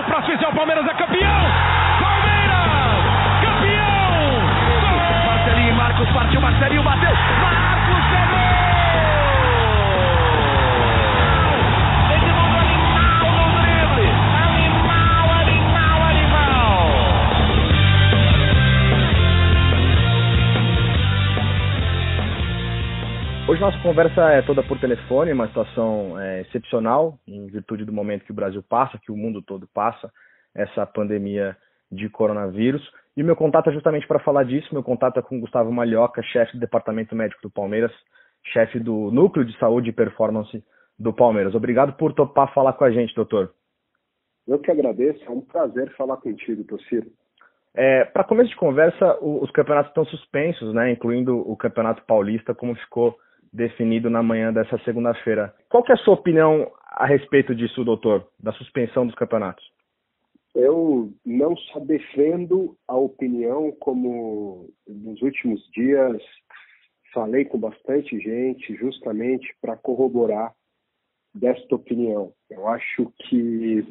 o próximo é o Palmeiras é campeão! Palmeiras! Campeão! Marcelinho, Marcos partiu, Marcelinho bateu! Marcos Hoje nossa conversa é toda por telefone, uma situação é, excepcional, em virtude do momento que o Brasil passa, que o mundo todo passa, essa pandemia de coronavírus. E o meu contato é justamente para falar disso. Meu contato é com Gustavo Malhoca, chefe do Departamento Médico do Palmeiras, chefe do Núcleo de Saúde e Performance do Palmeiras. Obrigado por topar falar com a gente, doutor. Eu que agradeço, é um prazer falar contigo, Tociro. É, para começo de conversa, o, os campeonatos estão suspensos, né, incluindo o Campeonato Paulista, como ficou definido na manhã dessa segunda-feira. Qual é a sua opinião a respeito disso, doutor, da suspensão dos campeonatos? Eu não só defendo a opinião, como nos últimos dias falei com bastante gente justamente para corroborar desta opinião. Eu acho que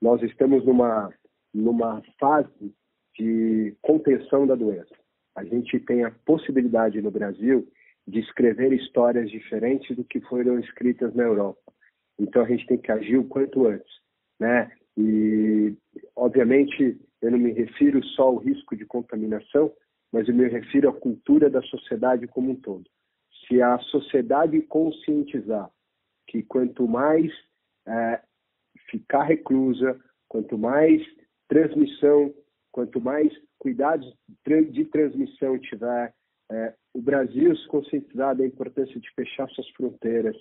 nós estamos numa, numa fase de contenção da doença. A gente tem a possibilidade no Brasil de escrever histórias diferentes do que foram escritas na Europa. Então a gente tem que agir o quanto antes, né? E obviamente eu não me refiro só ao risco de contaminação, mas eu me refiro à cultura da sociedade como um todo. Se a sociedade conscientizar que quanto mais é, ficar reclusa, quanto mais transmissão, quanto mais cuidados de transmissão tiver, é, o Brasil se conscientizar da importância de fechar suas fronteiras,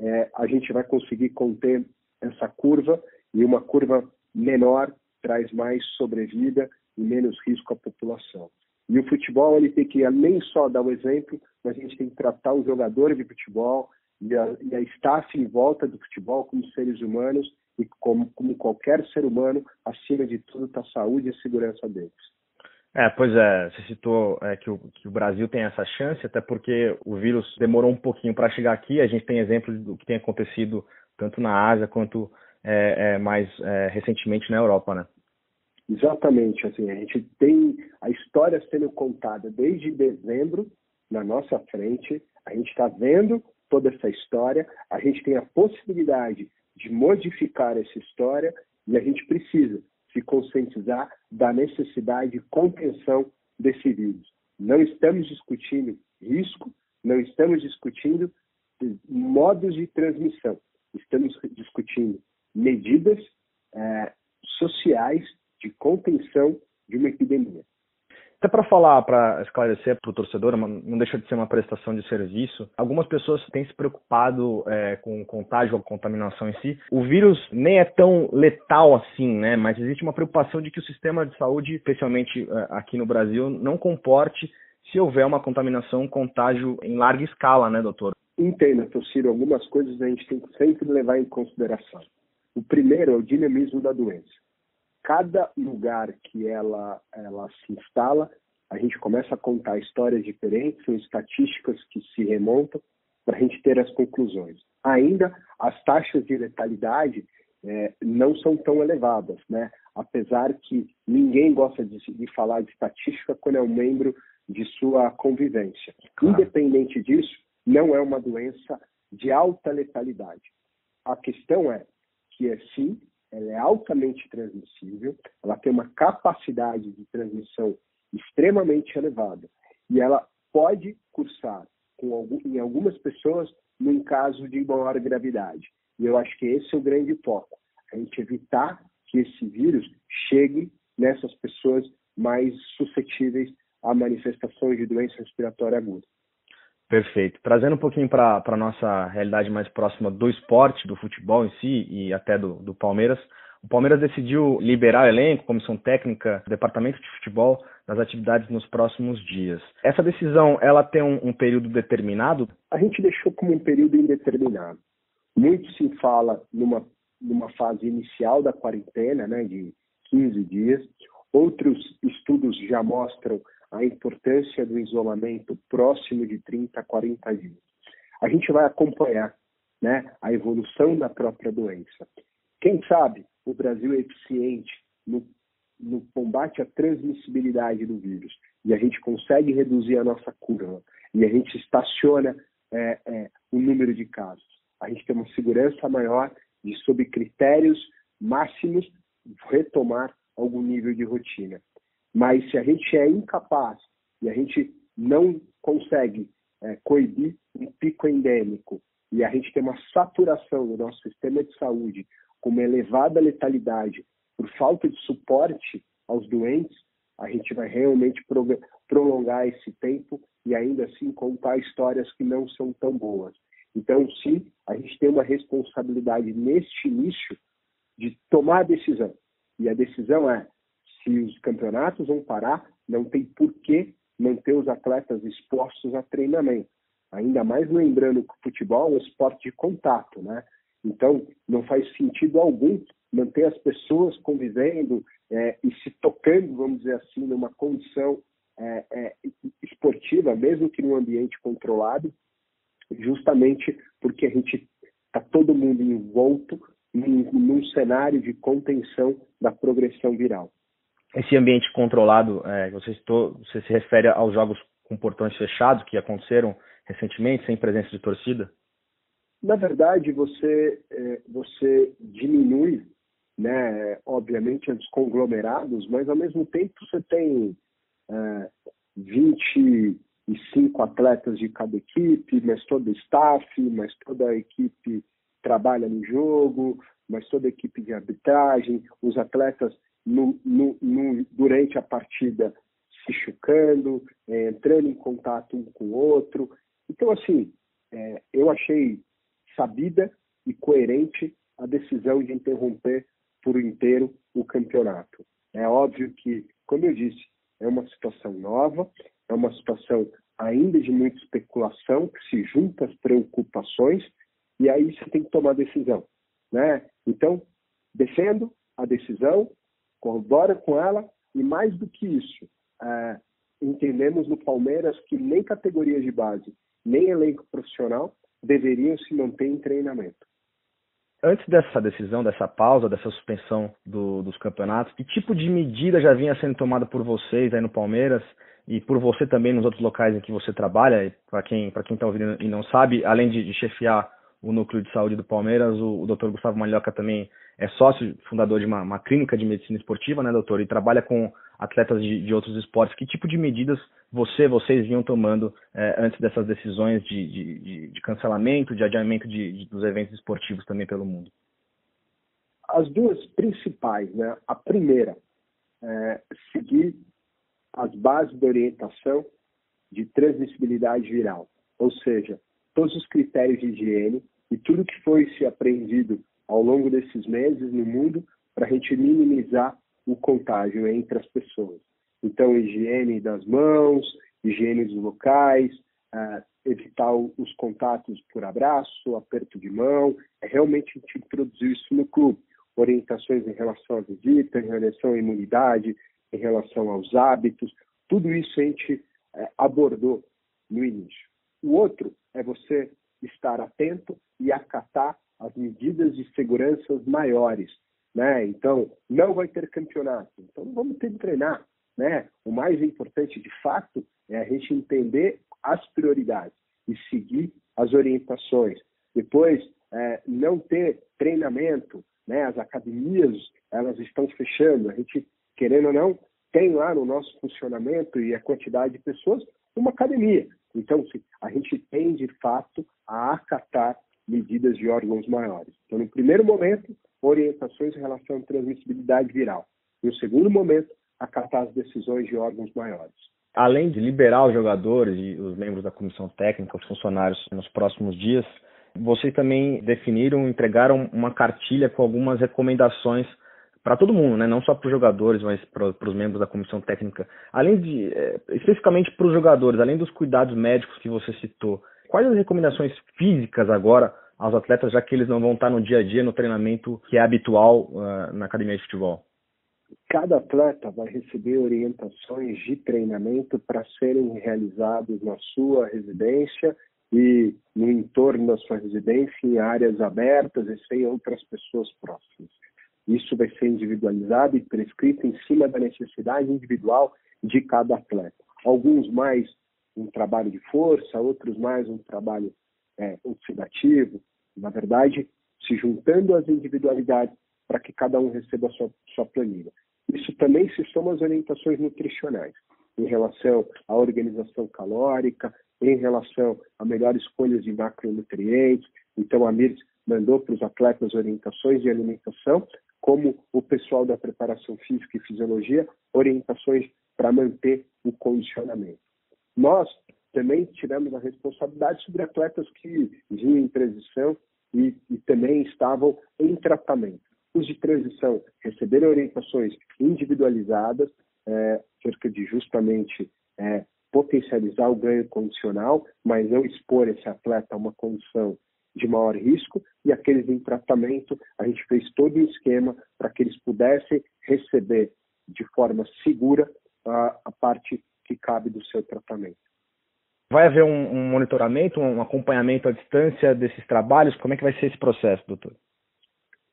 é, a gente vai conseguir conter essa curva e uma curva menor traz mais sobrevida e menos risco à população. E o futebol ele tem que nem só dar o exemplo, mas a gente tem que tratar os jogadores de futebol e a, e a staff em volta do futebol como seres humanos e como, como qualquer ser humano, acima de tudo está a saúde e a segurança deles. É, pois é, você citou é, que, o, que o Brasil tem essa chance, até porque o vírus demorou um pouquinho para chegar aqui. A gente tem exemplos do que tem acontecido tanto na Ásia quanto é, é, mais é, recentemente na Europa, né? Exatamente, assim, a gente tem a história sendo contada desde dezembro na nossa frente, a gente está vendo toda essa história, a gente tem a possibilidade de modificar essa história e a gente precisa se conscientizar da necessidade de contenção desse vírus. Não estamos discutindo risco, não estamos discutindo modos de transmissão, estamos discutindo medidas é, sociais de contenção de uma epidemia. Até para falar, para esclarecer para o torcedor, não deixa de ser uma prestação de serviço. Algumas pessoas têm se preocupado é, com contágio ou contaminação em si. O vírus nem é tão letal assim, né? Mas existe uma preocupação de que o sistema de saúde, especialmente é, aqui no Brasil, não comporte se houver uma contaminação, um contágio em larga escala, né, doutor? Entenda, Tociro, algumas coisas a gente tem que sempre levar em consideração. O primeiro é o dinamismo da doença cada lugar que ela, ela se instala, a gente começa a contar histórias diferentes, são estatísticas que se remontam para a gente ter as conclusões. Ainda as taxas de letalidade é, não são tão elevadas, né? apesar que ninguém gosta de, de, falar de estatística quando é um membro de sua convivência. Claro. Independente disso, não é uma doença de alta letalidade. A questão é que é sim ela é altamente transmissível, ela tem uma capacidade de transmissão extremamente elevada e ela pode cursar algum, em algumas pessoas num caso de maior gravidade. E eu acho que esse é o grande foco, a gente evitar que esse vírus chegue nessas pessoas mais suscetíveis a manifestações de doença respiratória aguda. Perfeito. Trazendo um pouquinho para a nossa realidade mais próxima do esporte, do futebol em si e até do, do Palmeiras, o Palmeiras decidiu liberar o elenco, comissão técnica, departamento de futebol das atividades nos próximos dias. Essa decisão, ela tem um, um período determinado? A gente deixou como um período indeterminado. Muito se fala numa, numa fase inicial da quarentena, né, de 15 dias. Outros estudos já mostram a importância do isolamento próximo de 30 a 40 dias. A gente vai acompanhar né, a evolução da própria doença. Quem sabe o Brasil é eficiente no, no combate à transmissibilidade do vírus e a gente consegue reduzir a nossa curva e a gente estaciona é, é, o número de casos. A gente tem uma segurança maior de, sob critérios máximos, retomar algum nível de rotina. Mas se a gente é incapaz e a gente não consegue é, coibir um pico endêmico e a gente tem uma saturação do nosso sistema de saúde com uma elevada letalidade por falta de suporte aos doentes, a gente vai realmente prolongar esse tempo e ainda assim contar histórias que não são tão boas. Então, sim, a gente tem uma responsabilidade neste início de tomar a decisão. E a decisão é: se os campeonatos vão parar, não tem por que manter os atletas expostos a treinamento. Ainda mais lembrando que o futebol é um esporte de contato, né? Então, não faz sentido algum manter as pessoas convivendo é, e se tocando, vamos dizer assim, numa condição é, é, esportiva, mesmo que num ambiente controlado, justamente porque a gente está todo mundo envolto num, num, cenário de contenção da progressão viral. Esse ambiente controlado, é, você, você se refere aos jogos com portões fechados que aconteceram recentemente, sem presença de torcida? Na verdade, você, é, você diminui, né, obviamente, os conglomerados, mas ao mesmo tempo você tem é, 25 atletas de cada equipe, mas todo o staff, mas toda a equipe trabalha no jogo, mas toda a equipe de arbitragem, os atletas no, no, no, durante a partida se chocando, é, entrando em contato um com o outro. Então, assim, é, eu achei sabida e coerente a decisão de interromper por inteiro o campeonato. É óbvio que, como eu disse, é uma situação nova, é uma situação ainda de muita especulação, que se junta às preocupações, e aí você tem que tomar decisão. Né? Então, defendo a decisão, corrobora com ela, e mais do que isso, é, entendemos no Palmeiras que nem categorias de base, nem elenco profissional deveriam se manter em treinamento. Antes dessa decisão, dessa pausa, dessa suspensão do, dos campeonatos, que tipo de medida já vinha sendo tomada por vocês aí no Palmeiras e por você também nos outros locais em que você trabalha? Para quem para quem está ouvindo e não sabe, além de, de chefiar o núcleo de saúde do Palmeiras, o, o Dr. Gustavo Malhoca também é sócio fundador de uma, uma, clínica de medicina esportiva, né, doutor? E trabalha com atletas de, de outros esportes. Que tipo de medidas você, vocês vinham tomando é, antes dessas decisões de, de, de, cancelamento, de adiamento dos eventos esportivos também pelo mundo? As duas principais, né? A primeira, é seguir as bases de orientação de transmissibilidade viral, ou seja, todos os critérios de higiene e tudo que foi se aprendido ao longo desses meses no mundo para a gente minimizar o contágio entre as pessoas. Então, higiene das mãos, higiene dos locais, uh, evitar os contatos por abraço, aperto de mão. É realmente a gente introduziu isso no clube. Orientações em relação à visita, em relação à imunidade, em relação aos hábitos. Tudo isso a gente uh, abordou no início. O outro é você estar atento e acatar as medidas de segurança maiores. Né? Então, não vai ter campeonato. Então, vamos ter que treinar. Né? O mais importante, de fato, é a gente entender as prioridades e seguir as orientações. Depois, é, não ter treinamento, né? As academias elas estão fechando. A gente, querendo ou não, tem lá no nosso funcionamento e a quantidade de pessoas uma academia. Então, a gente tem de fato a acatar medidas de órgãos maiores. Então, no primeiro momento, orientações em relação à transmissibilidade viral. No segundo momento, acatar as decisões de órgãos maiores. Além de liberar os jogadores e os membros da comissão técnica, os funcionários nos próximos dias, vocês também definiram, entregaram uma cartilha com algumas recomendações para todo mundo, né? não só para os jogadores, mas para os membros da comissão técnica. Além de, é, especificamente para os jogadores, além dos cuidados médicos que você citou, quais as recomendações físicas agora aos atletas, já que eles não vão estar no dia a dia no treinamento que é habitual uh, na academia de futebol? Cada atleta vai receber orientações de treinamento para serem realizados na sua residência e no entorno da sua residência, em áreas abertas e sem outras pessoas próximas. Isso vai ser individualizado e prescrito em cima da necessidade individual de cada atleta. Alguns mais um trabalho de força, outros mais um trabalho é, oxidativo. Na verdade, se juntando as individualidades para que cada um receba a sua, sua planilha. Isso também se soma às orientações nutricionais, em relação à organização calórica, em relação a melhores escolhas de macronutrientes. Então, a MIRS mandou para os atletas orientações de alimentação, como o pessoal da preparação física e fisiologia, orientações para manter o condicionamento. Nós também tivemos a responsabilidade sobre atletas que vinham em transição e, e também estavam em tratamento. Os de transição receberam orientações individualizadas, é, cerca de justamente é, potencializar o ganho condicional, mas não expor esse atleta a uma condição de maior risco, e aqueles em tratamento, a gente fez todo o esquema para que eles pudessem receber de forma segura a, a parte que cabe do seu tratamento. Vai haver um, um, monitoramento, um acompanhamento à distância desses trabalhos? Como é que vai ser esse processo, doutor?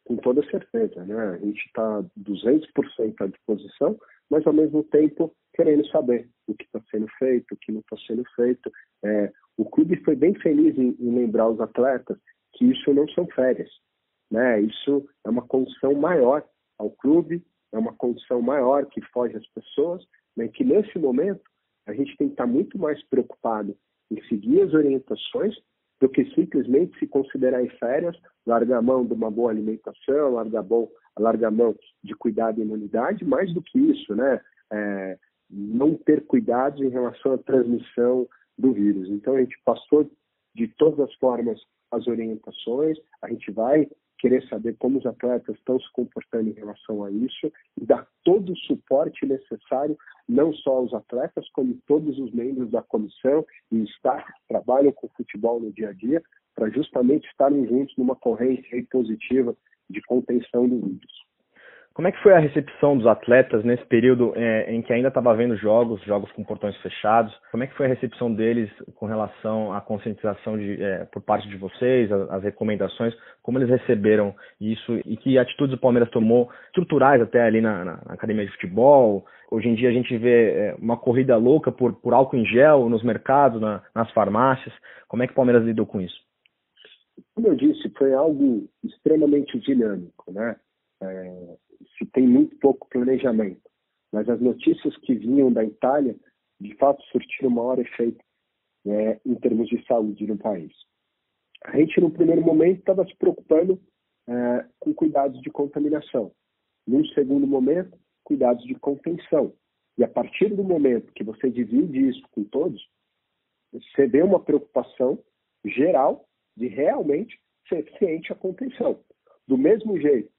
Com toda certeza, né? A gente está 200% à disposição, mas ao mesmo tempo querendo saber o que está sendo feito, o que não está sendo feito. É, o clube foi bem feliz em, em, lembrar os atletas que isso não são férias, né? Isso é uma condição maior ao clube, é uma condição maior que foge às pessoas, né? Que nesse momento a gente tem que estar muito mais preocupado em seguir as orientações do que simplesmente se considerar em férias, largar a mão de uma boa alimentação, largar, bom, largar a mão de cuidado e imunidade, mais do que isso, né? É, não ter cuidado em relação à transmissão do vírus. Então a gente passou de todas as formas as orientações, a gente vai querer saber como os atletas estão se comportando em relação a isso e dar todo o suporte necessário, não só aos atletas, como todos os membros da comissão e staff que trabalham com futebol no dia a dia, para justamente estarem juntos numa corrente positiva de contenção do vírus. Como é que foi a recepção dos atletas nesse período é, em que ainda estava havendo jogos, jogos com portões fechados? Como é que foi a recepção deles com relação à conscientização de, é, por parte de vocês, as, recomendações? Como eles receberam isso e que atitudes o Palmeiras tomou, estruturais até ali na, na, na academia de futebol? Hoje em dia a gente vê é, uma corrida louca por, por álcool em gel nos mercados, na, nas farmácias. Como é que o Palmeiras lidou com isso? Como eu disse, foi algo extremamente dinâmico, né? É, tem muito pouco planejamento. Mas as notícias que vinham da Itália, de fato, surtiram maior efeito né, em termos de saúde no país. A gente, no primeiro momento, estava se preocupando é, com cuidados de contaminação. Num segundo momento, cuidados de contenção. E a partir do momento que você divide isso com todos, você vê uma preocupação geral de realmente ser eficiente a contenção. Do mesmo jeito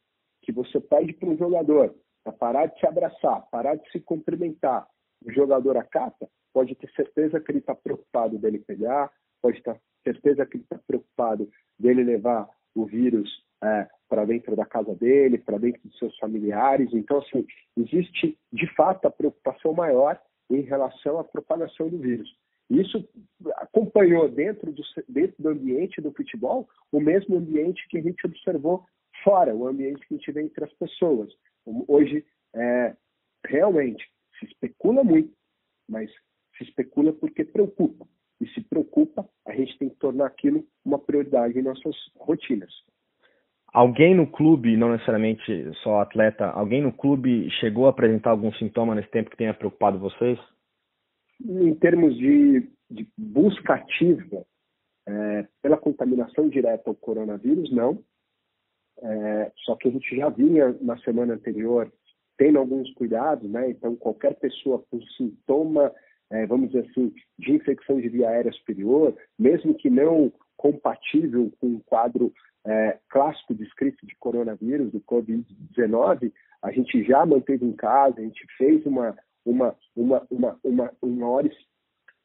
que você pede para um jogador para parar de se abraçar, parar de se cumprimentar, o jogador acata, pode ter certeza que ele está preocupado dele pegar, pode ter certeza que ele está preocupado dele levar o vírus é, para dentro da casa dele, para dentro dos seus familiares. Então, assim, existe de fato a preocupação maior em relação à propagação do vírus. Isso acompanhou dentro do, dentro do ambiente do futebol o mesmo ambiente que a gente observou fora, o ambiente que a gente vê entre as pessoas. Hoje, é, realmente, se especula muito, mas se especula porque preocupa. E se preocupa, a gente tem que tornar aquilo uma prioridade em nossas rotinas. Alguém no clube, não necessariamente só atleta, alguém no clube chegou a apresentar algum sintoma nesse tempo que tenha preocupado vocês? Em termos de, de busca ativa é, pela contaminação direta ao coronavírus, não. É, só que a gente já vinha na semana anterior tendo alguns cuidados, né? Então, qualquer pessoa com sintoma, é, vamos dizer assim, de infecção de via aérea superior, mesmo que não compatível com um quadro é, clássico descrito de coronavírus, do Covid-19, a gente já manteve em casa, a gente fez uma, uma, uma, uma, uma, um maior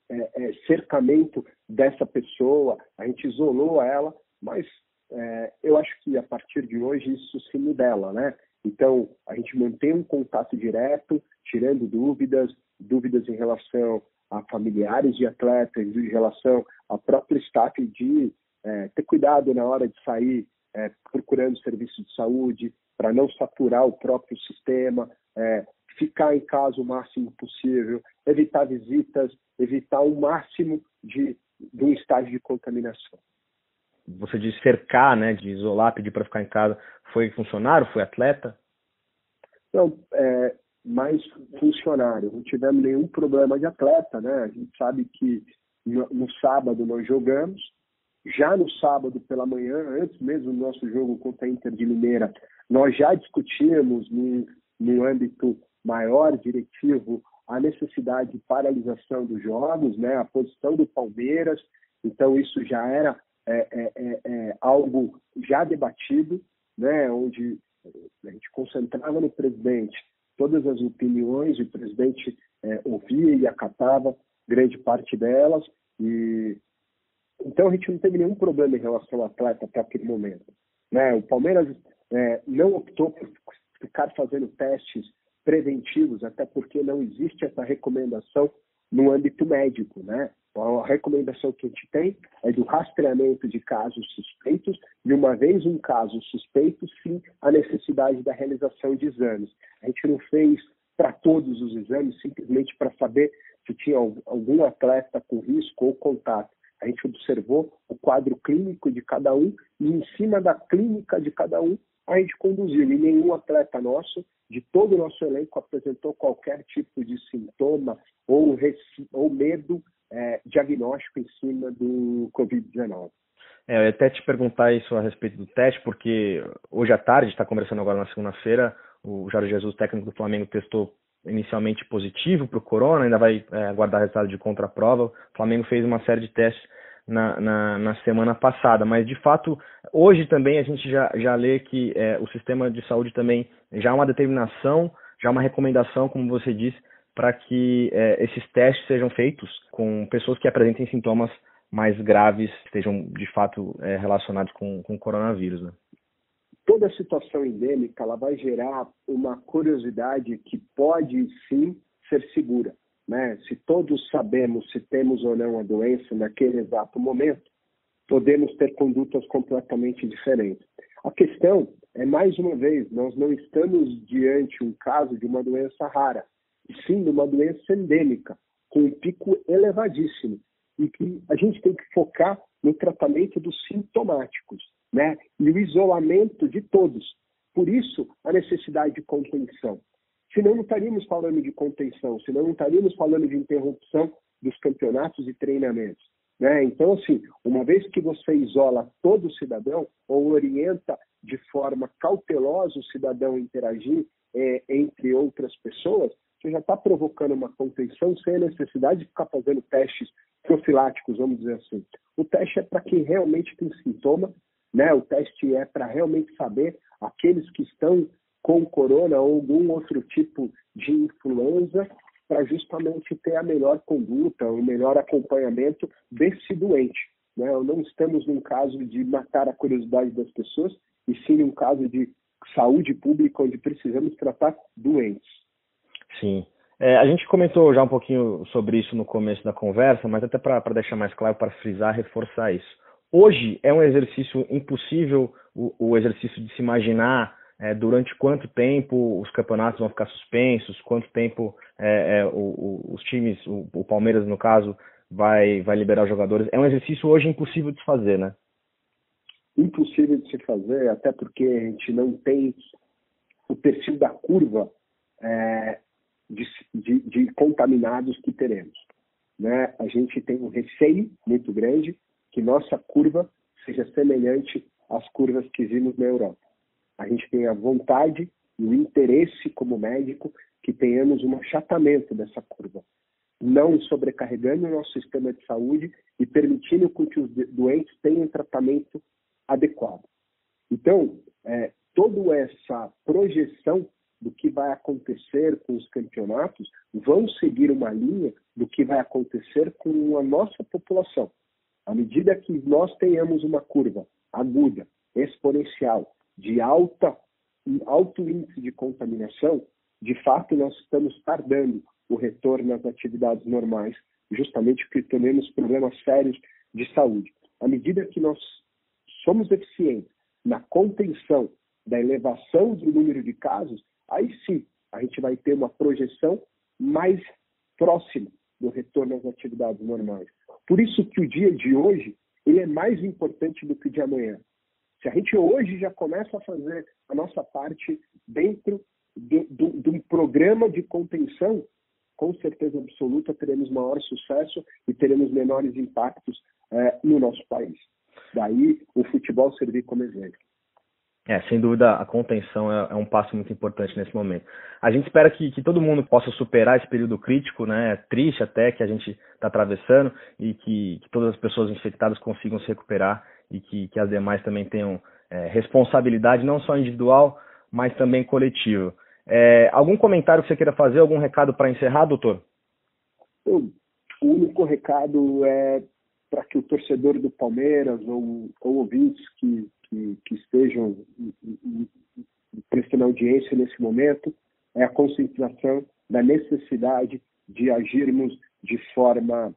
é, é, cercamento dessa pessoa, a gente isolou ela, mas é, eu acho que a partir de hoje isso se modela, né? Então, a gente mantém um contato direto, tirando dúvidas, dúvidas em relação a familiares de atletas, em relação ao próprio staff de é, ter cuidado na hora de sair é, procurando serviço de saúde, para não saturar o próprio sistema, é, ficar em casa o máximo possível, evitar visitas, evitar o máximo de, de um estágio de contaminação. Você disse cercar, né, de isolar, pedir para ficar em casa. Foi funcionário? Foi atleta? Não, é, mais funcionário. Não tivemos nenhum problema de atleta, né? A gente sabe que no, no sábado nós jogamos, já no sábado pela manhã, antes mesmo do nosso jogo contra a Inter de Limeira, nós já discutimos no âmbito maior diretivo a necessidade de paralisação dos jogos, né, a posição do Palmeiras, então isso já era é, é, é, é algo já debatido, né, onde a gente concentrava no presidente todas as opiniões, o presidente é, ouvia e acatava grande parte delas, e então a gente não teve nenhum problema em relação ao atleta até aquele momento. Né? O Palmeiras é, não optou por ficar fazendo testes preventivos, até porque não existe essa recomendação no âmbito médico, né? A recomendação que a gente tem é do rastreamento de casos suspeitos e uma vez um caso suspeito, sim, a necessidade da realização de exames. A gente não fez para todos os exames simplesmente para saber se tinha algum atleta com risco ou contato. A gente observou o quadro clínico de cada um e em cima da clínica de cada um a gente conduziu. E nenhum atleta nosso, de todo o nosso elenco, apresentou qualquer tipo de sintoma ou, ou medo é, diagnóstico em cima do Covid-19. É, eu ia até te perguntar isso a respeito do teste, porque hoje à tarde, está conversando agora na segunda-feira, o Jorge Jesus, técnico do Flamengo, testou inicialmente positivo para o corona, ainda vai é, aguardar resultado de contraprova. O Flamengo fez uma série de testes na, na, na, semana passada, mas de fato, hoje também a gente já, já lê que é, o sistema de saúde também já há uma determinação, já há uma recomendação, como você disse, para que é, esses testes sejam feitos com pessoas que apresentem sintomas mais graves, estejam de fato é, relacionados com, com o coronavírus. Né? toda situação endêmica ela vai gerar uma curiosidade que pode sim ser segura. Né? Se todos sabemos se temos ou não a doença naquele exato momento, podemos ter condutas completamente diferentes. A questão é, mais uma vez, nós não estamos diante um caso de uma doença rara, sim de uma doença endêmica, com um pico elevadíssimo, e que a gente tem que focar no tratamento dos sintomáticos né? e o isolamento de todos. Por isso, a necessidade de contenção. Senão não estaríamos falando de contenção, senão não estaríamos falando de interrupção dos campeonatos e treinamentos. Né? Então, assim, uma vez que você isola todo cidadão ou orienta de forma cautelosa o cidadão interagir é, entre outras pessoas, você já está provocando uma contenção sem a necessidade de ficar fazendo testes profiláticos, vamos dizer assim. O teste é para quem realmente tem sintoma né? O teste é para realmente saber aqueles que estão com corona ou algum outro tipo de influenza, para justamente ter a melhor conduta, o melhor acompanhamento desse doente. Né? Não estamos num caso de matar a curiosidade das pessoas, e sim num caso de saúde pública onde precisamos tratar doentes. Sim. É, a gente comentou já um pouquinho sobre isso no começo da conversa, mas até para deixar mais claro, para frisar, reforçar isso. Hoje é um exercício impossível o, o exercício de se imaginar é, durante quanto tempo os campeonatos vão ficar suspensos, quanto tempo é, é, o, o, os times, o, Palmeiras no caso, vai, vai liberar os jogadores. É um exercício hoje impossível de se fazer, né? Impossível de se fazer, até porque a gente não tem o perfil da curva é, de, de, de contaminados que teremos. Né? A gente tem um receio muito grande que nossa curva seja semelhante às curvas que vimos na Europa. A gente tem a vontade e o interesse como médico que tenhamos um achatamento dessa curva, não sobrecarregando o nosso sistema de saúde e permitindo que os doentes tenham tratamento adequado. Então, é, toda essa projeção do que vai acontecer com os campeonatos vão seguir uma linha do que vai acontecer com a nossa população. À medida que nós tenhamos uma curva aguda, exponencial, de alta, alto índice de contaminação, de fato nós estamos tardando o retorno às atividades normais, justamente porque temos problemas sérios de saúde. À medida que nós somos eficientes na contenção da elevação do número de casos, aí sim a gente vai ter uma projeção mais próxima do retorno às atividades normais. Por isso que o dia de hoje ele é mais importante do que o de amanhã. Se a gente hoje já começa a fazer a nossa parte dentro de, de, de um programa de contenção, com certeza absoluta teremos maior sucesso e teremos menores impactos é, no nosso país. Daí o futebol servir como exemplo. É, sem dúvida, a contenção é, é, um passo muito importante nesse momento. A gente espera que, que todo mundo possa superar esse período crítico, né, triste até, que a gente está atravessando e que, que, todas as pessoas infectadas consigam se recuperar e que, que as demais também tenham é, responsabilidade, não só individual, mas também coletiva. É, algum comentário que você queira fazer, algum recado para encerrar, doutor? O único recado é para que o torcedor do Palmeiras ou, ou ouvintes que, que, que estejam prestando audiência nesse momento é a conscientização da necessidade de agirmos de forma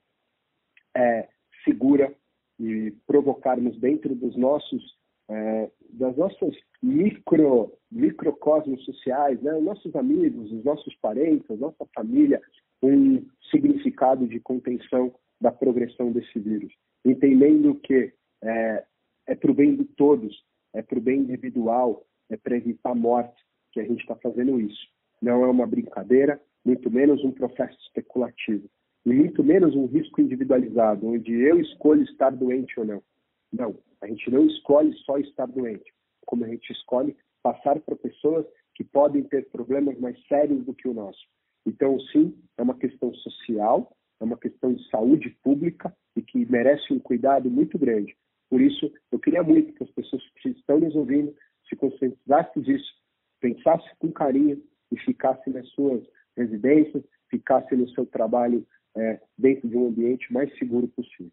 é, segura e provocarmos dentro dos nossos é, das nossas micro microcosmos sociais, né, os nossos amigos, os nossos parentes, a nossa família, um significado de contenção da progressão desse vírus, entendendo que é, é para o bem de todos, é para o bem individual, é para evitar a morte que a gente está fazendo isso. Não é uma brincadeira, muito menos um processo especulativo, e muito menos um risco individualizado, onde eu escolho estar doente ou não. Não, a gente não escolhe só estar doente, como a gente escolhe passar para pessoas que podem ter problemas mais sérios do que o nosso. Então, sim, é uma questão social, é uma questão de saúde pública e que merece um cuidado muito grande. Por isso, eu queria muito que as pessoas que estão nos ouvindo se conscientizassem disso, pensassem com carinho e ficassem nas suas residências, ficassem no seu trabalho é, dentro de um ambiente mais seguro possível.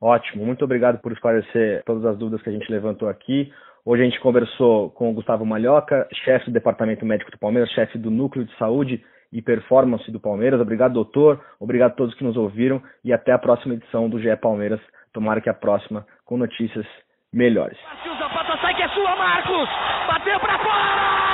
Ótimo, muito obrigado por esclarecer todas as dúvidas que a gente levantou aqui. Hoje a gente conversou com o Gustavo Malhoca, chefe do Departamento Médico do Palmeiras, chefe do Núcleo de Saúde e Performance do Palmeiras. Obrigado, doutor. Obrigado a todos que nos ouviram e até a próxima edição do GE Palmeiras. Tomara que a próxima com notícias melhores. Zapata sai que é sua, Marcos! Bateu para fora!